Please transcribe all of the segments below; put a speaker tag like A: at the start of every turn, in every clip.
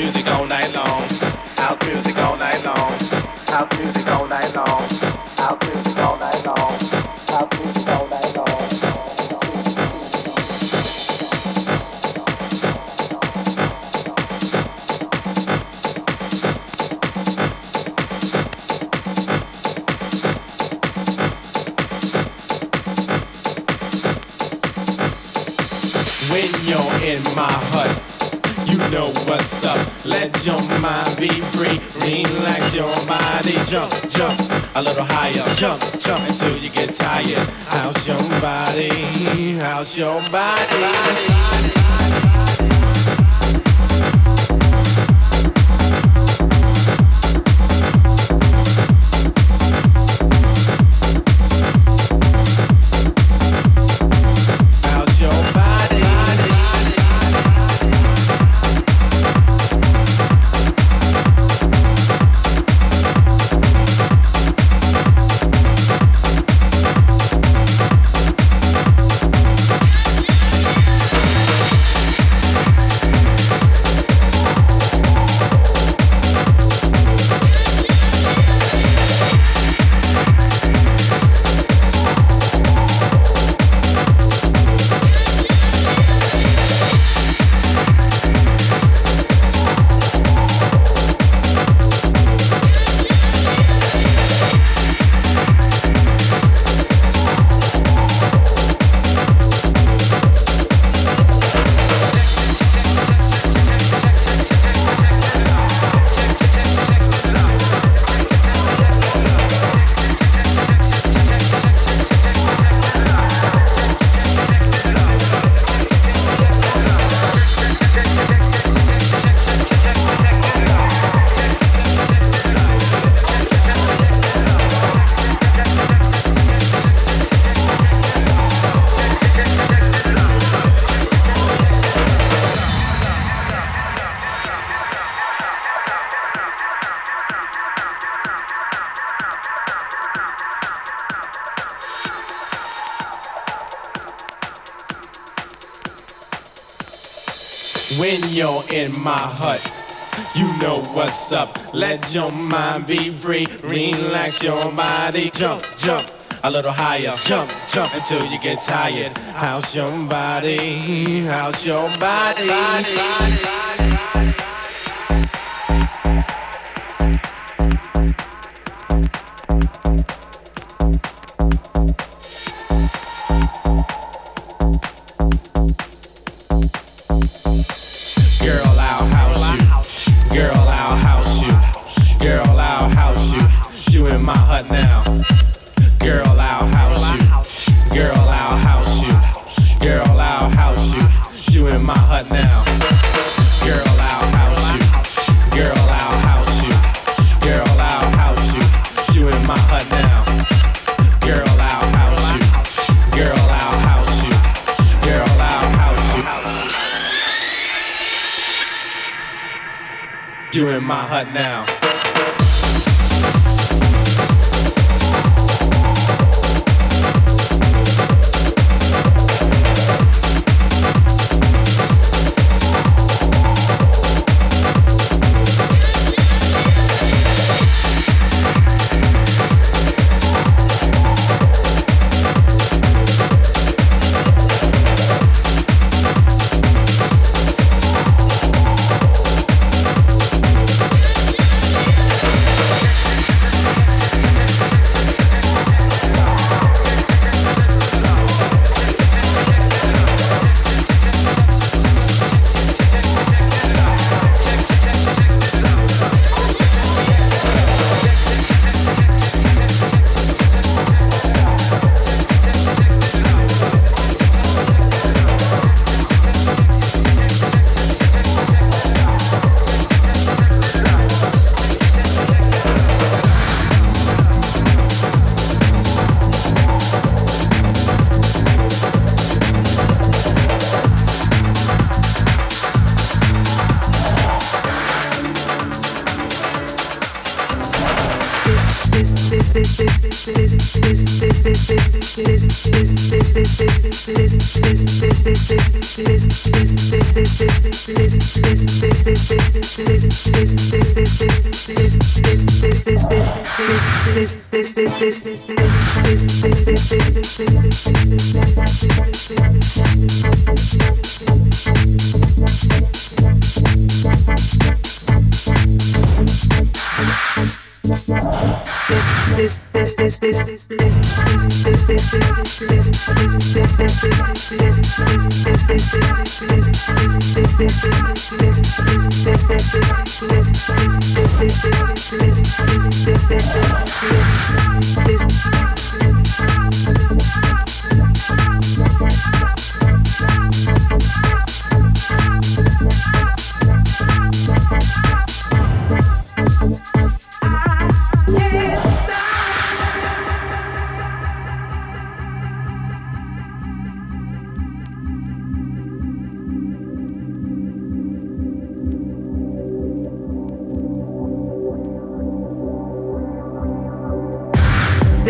A: music all night long. House music all night long. House music all in my Let your mind be free. Relax your body. Jump, jump. A little higher. Jump, jump until you get tired. How's your body? How's your body? body, body, body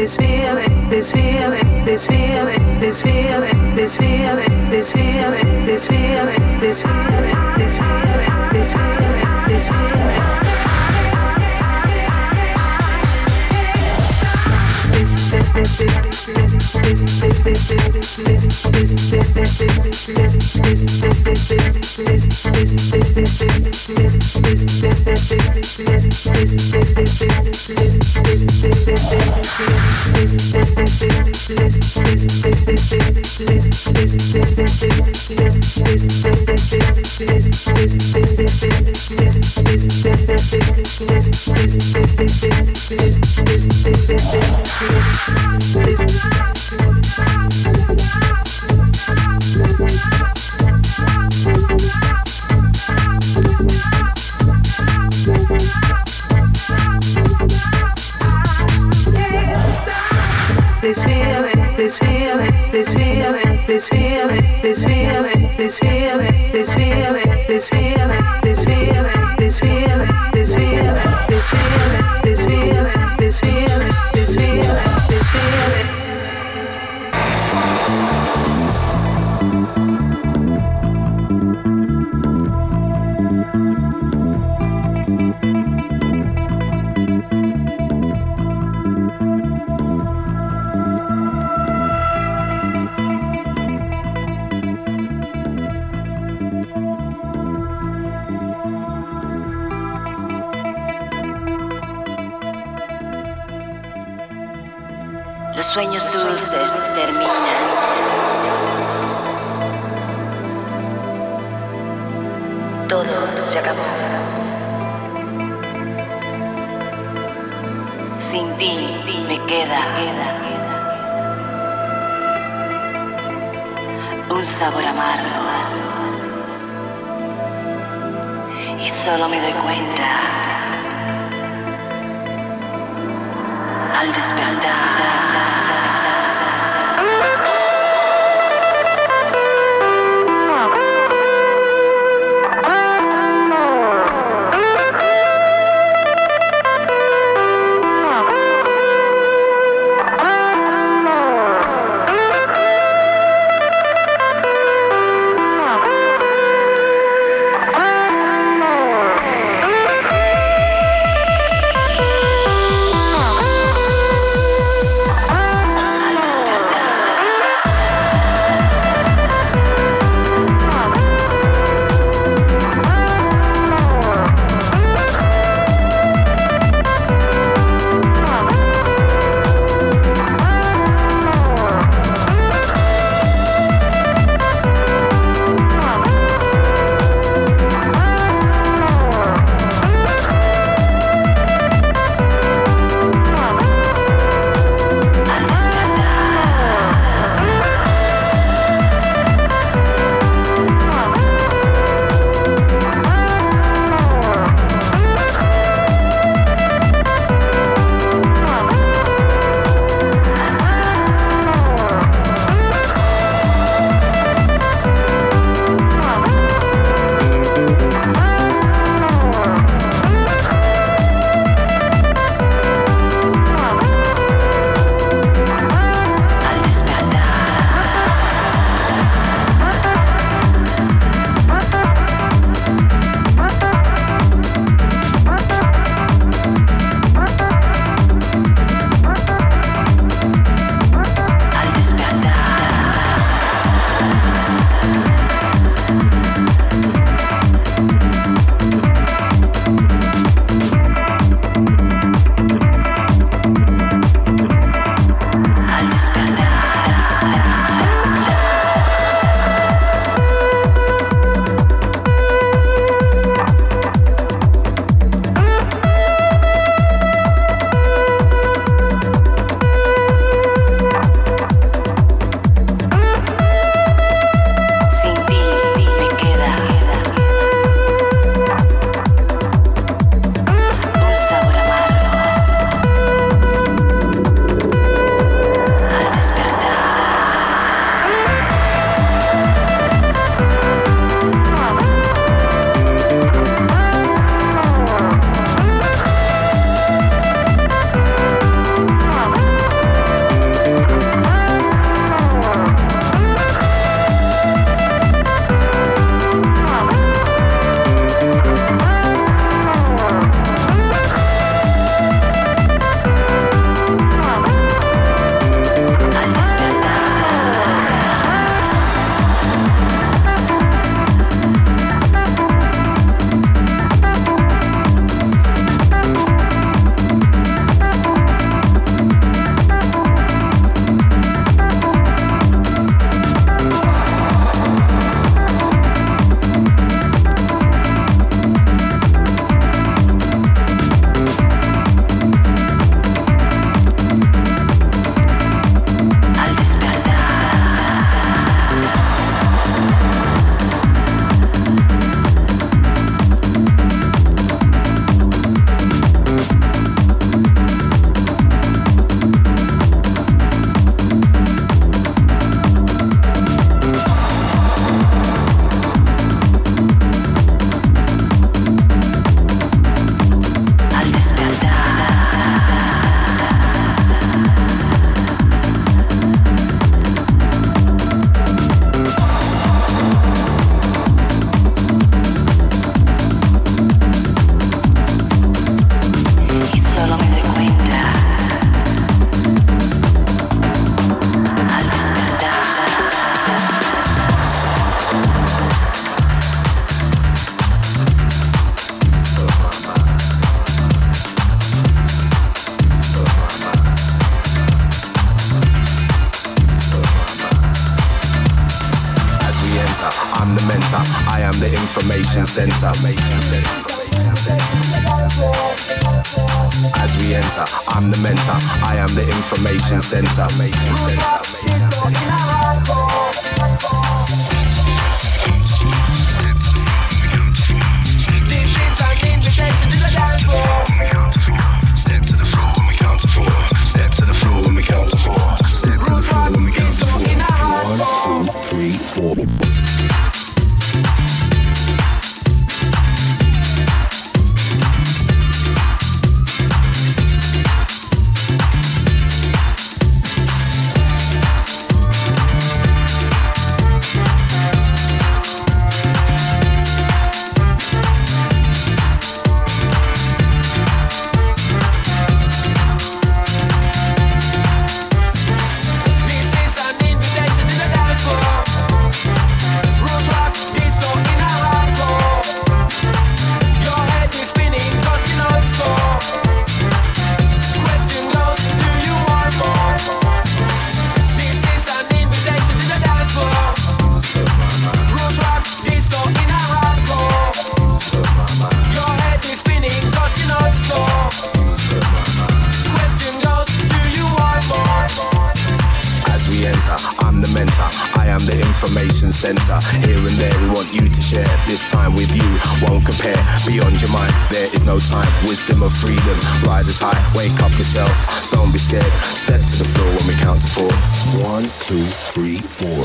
A: this feeling, this feeling, this feeling, this feeling, this feeling, this feeling, this feeling, this feeling, this feeling, this feeling, this feeling. This, this, this, this. This, this, this, this feeling, this feeling, this feeling, this feeling.
B: Center. As free for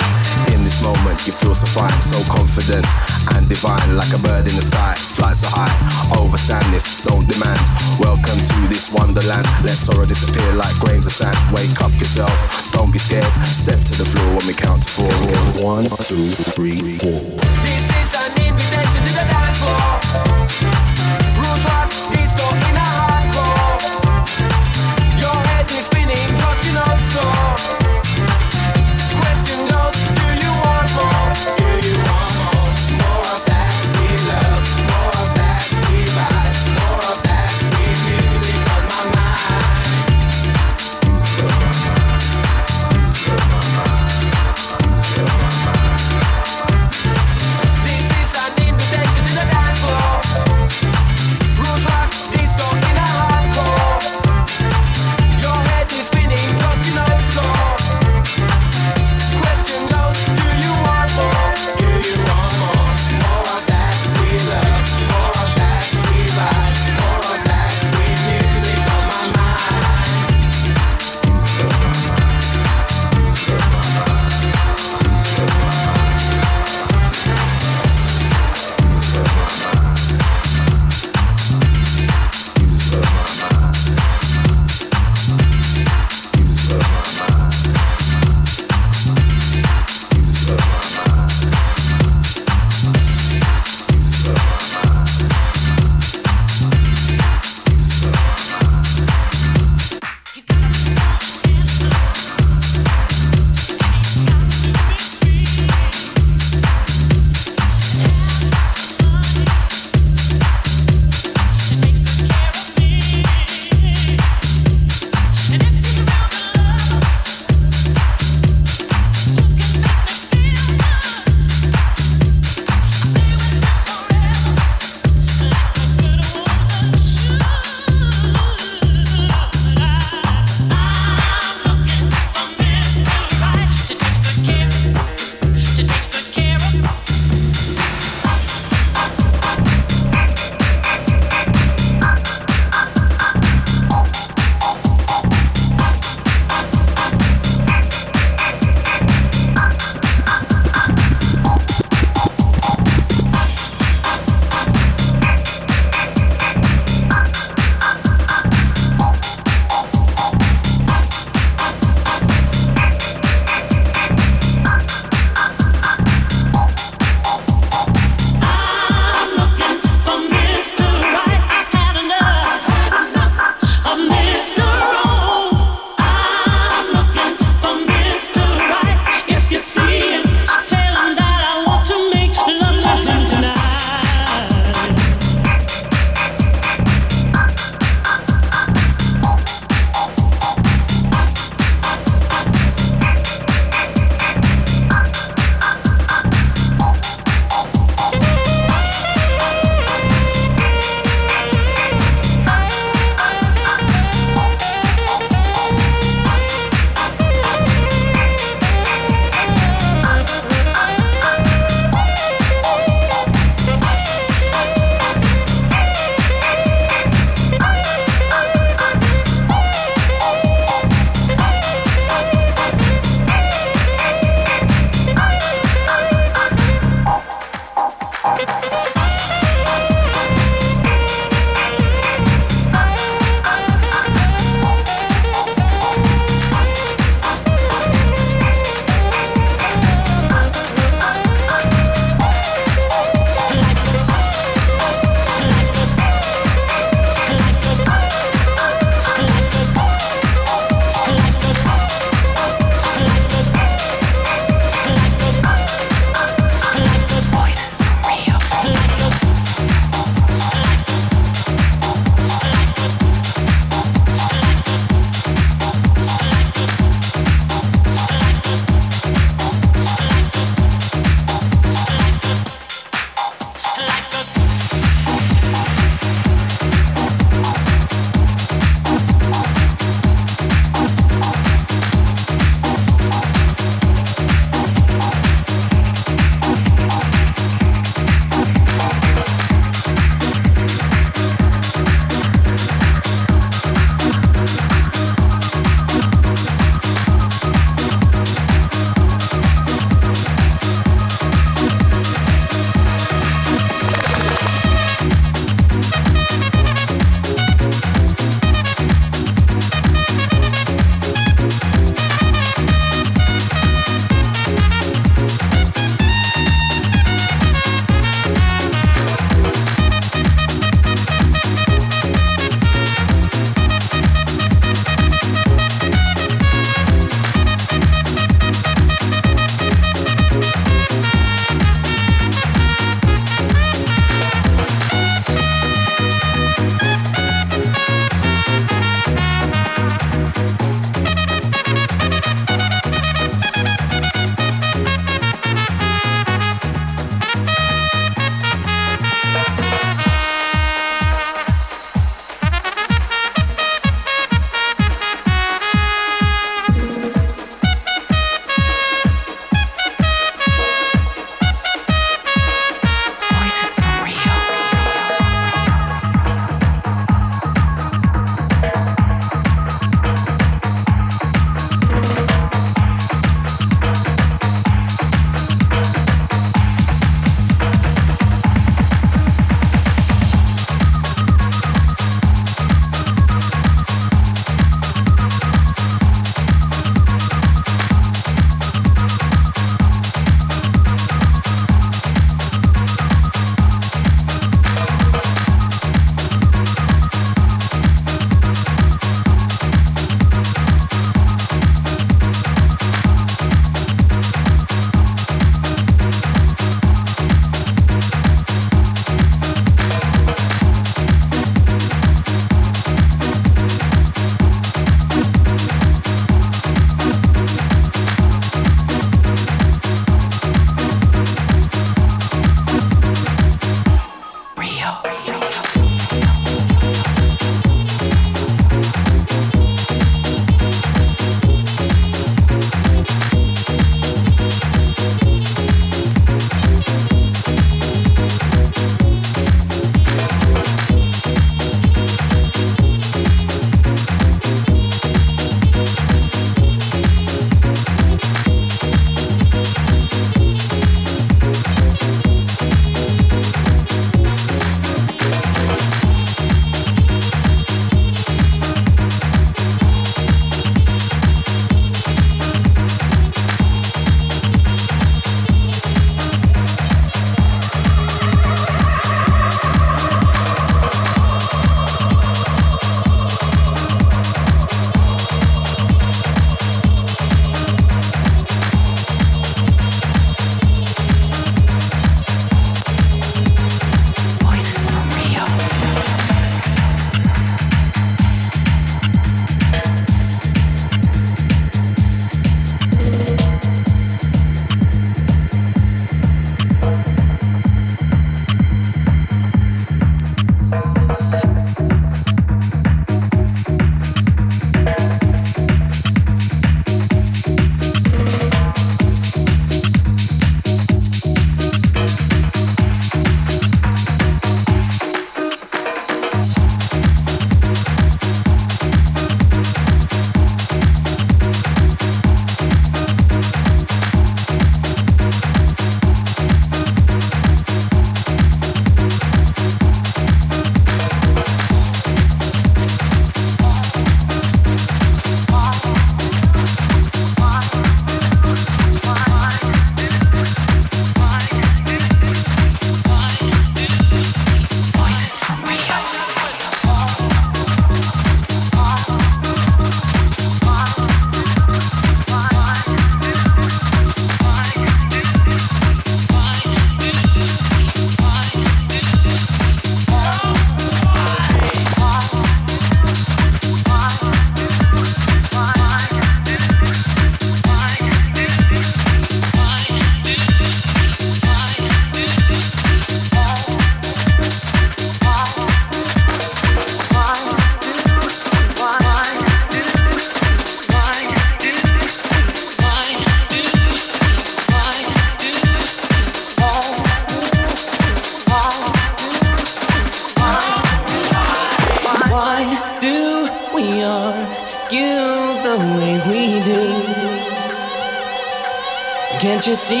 C: See,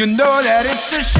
D: You know that it's a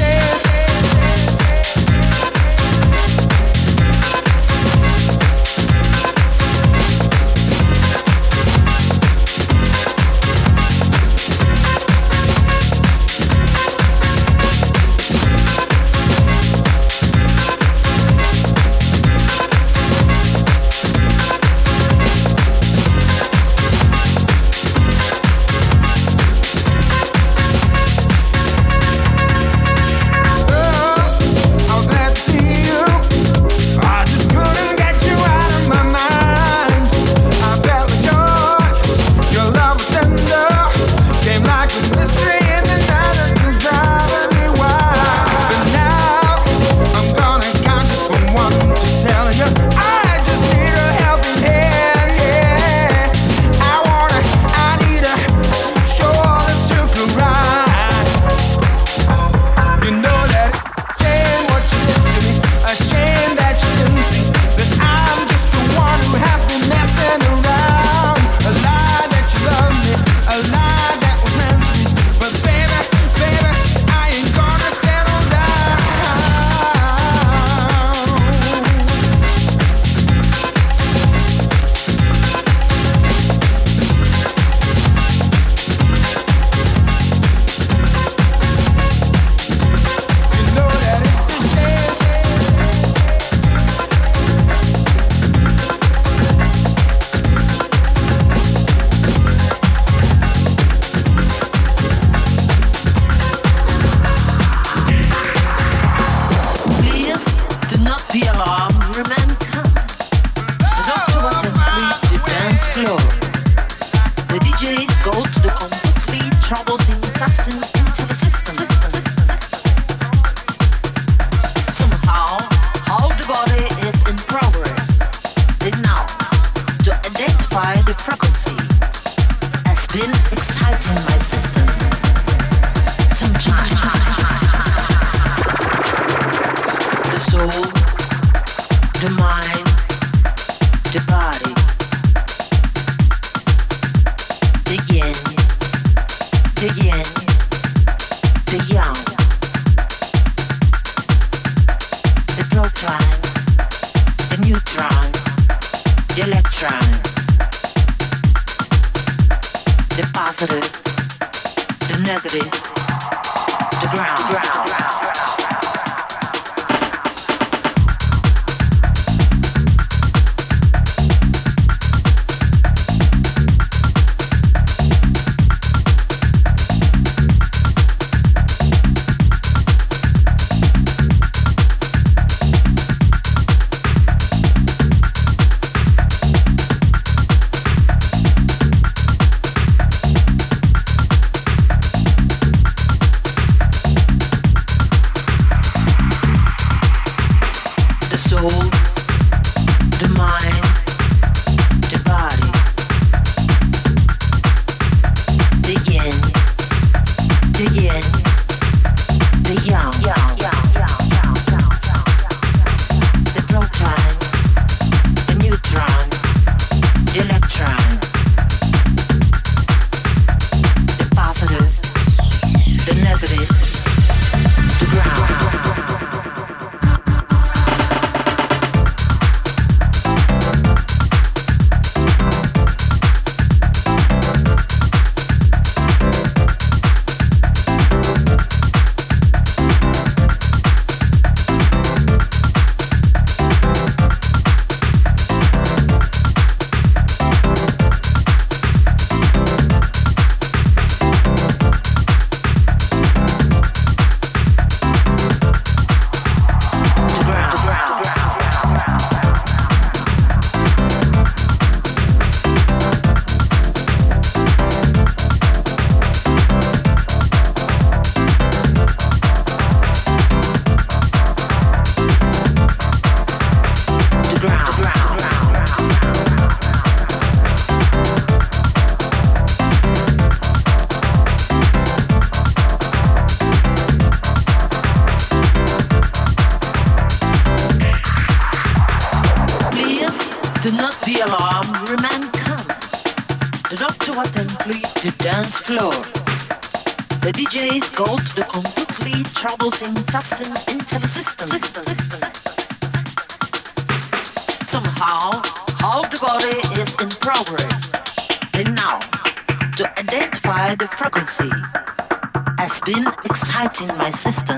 E: my sister.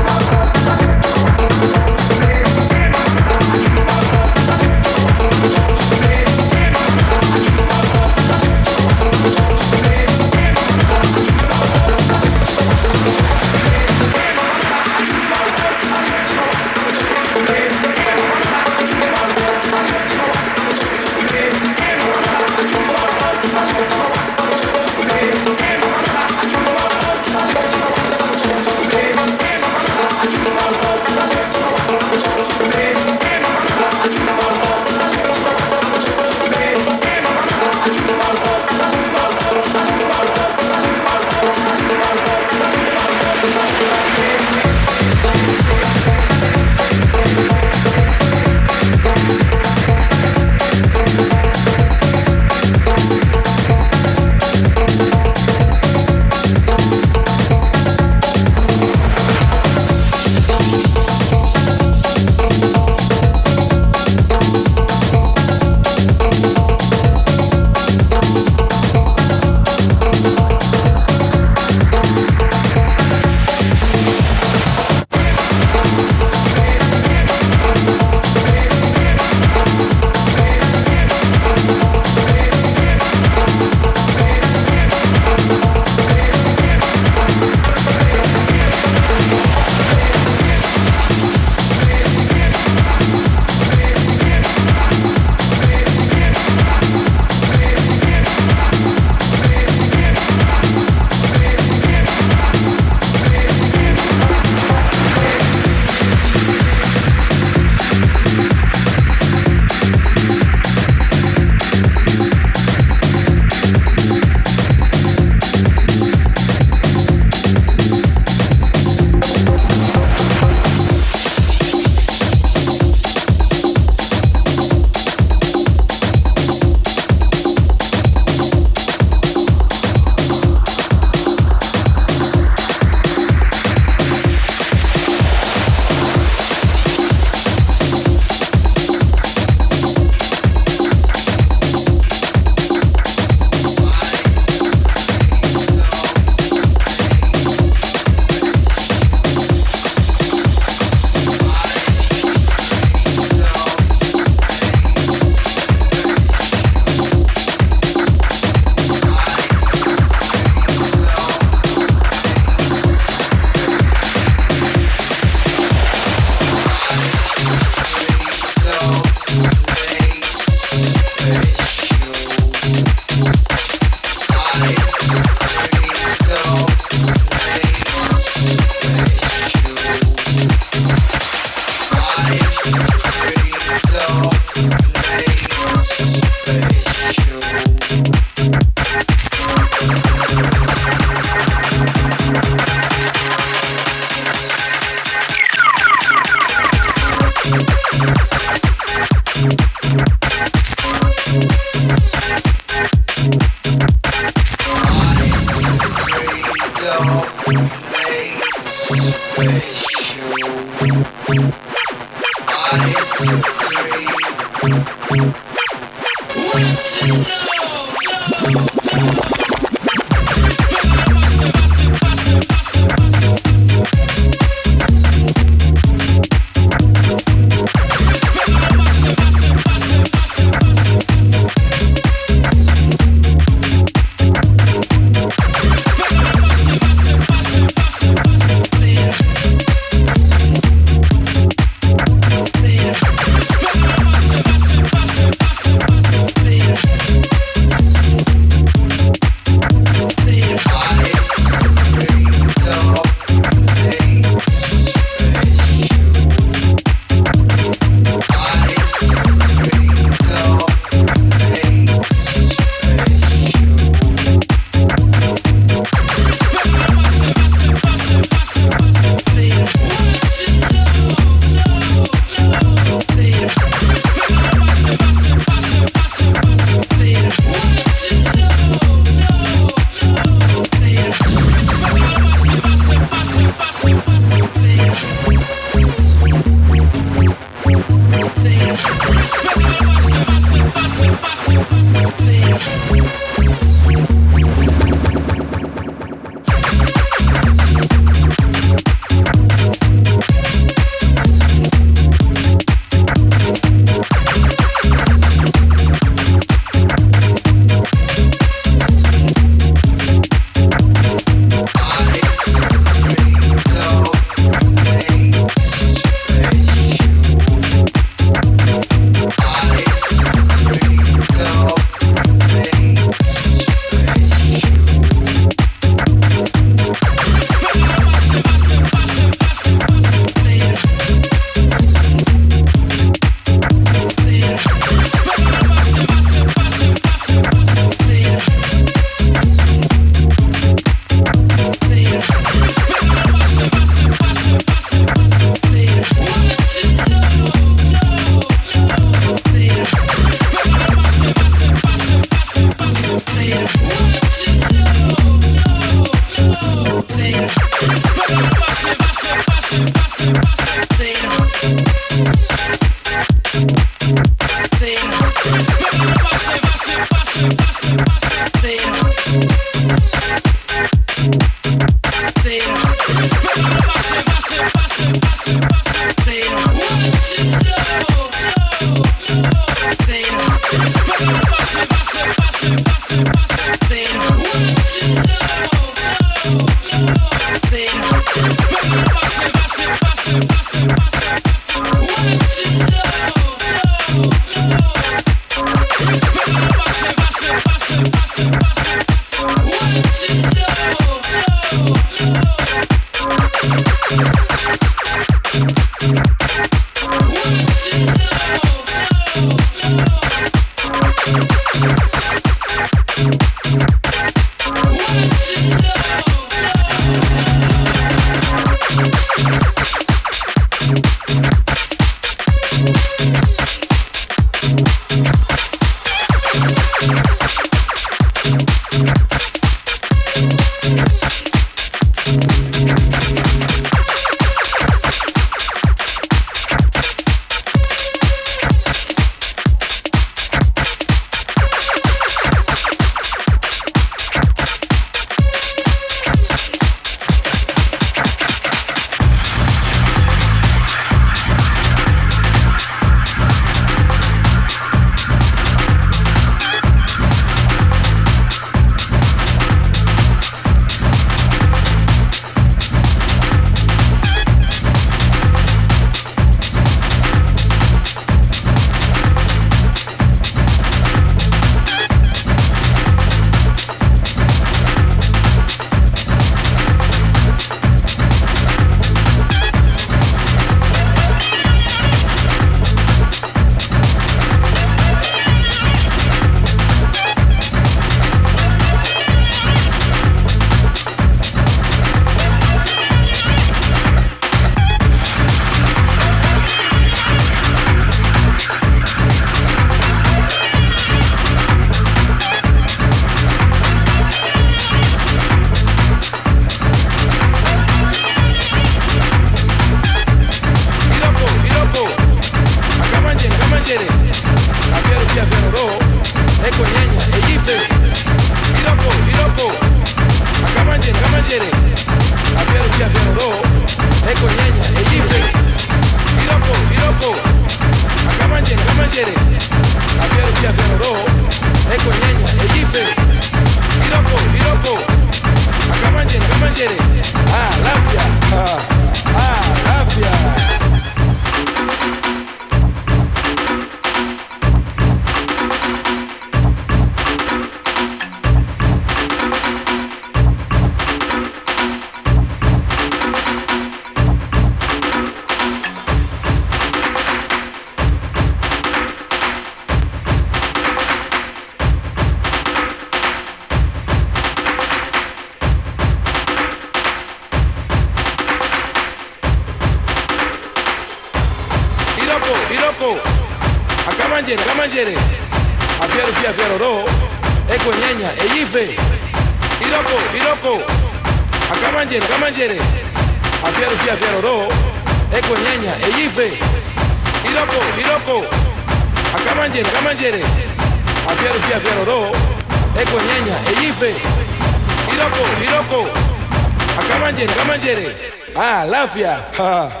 F: Iroko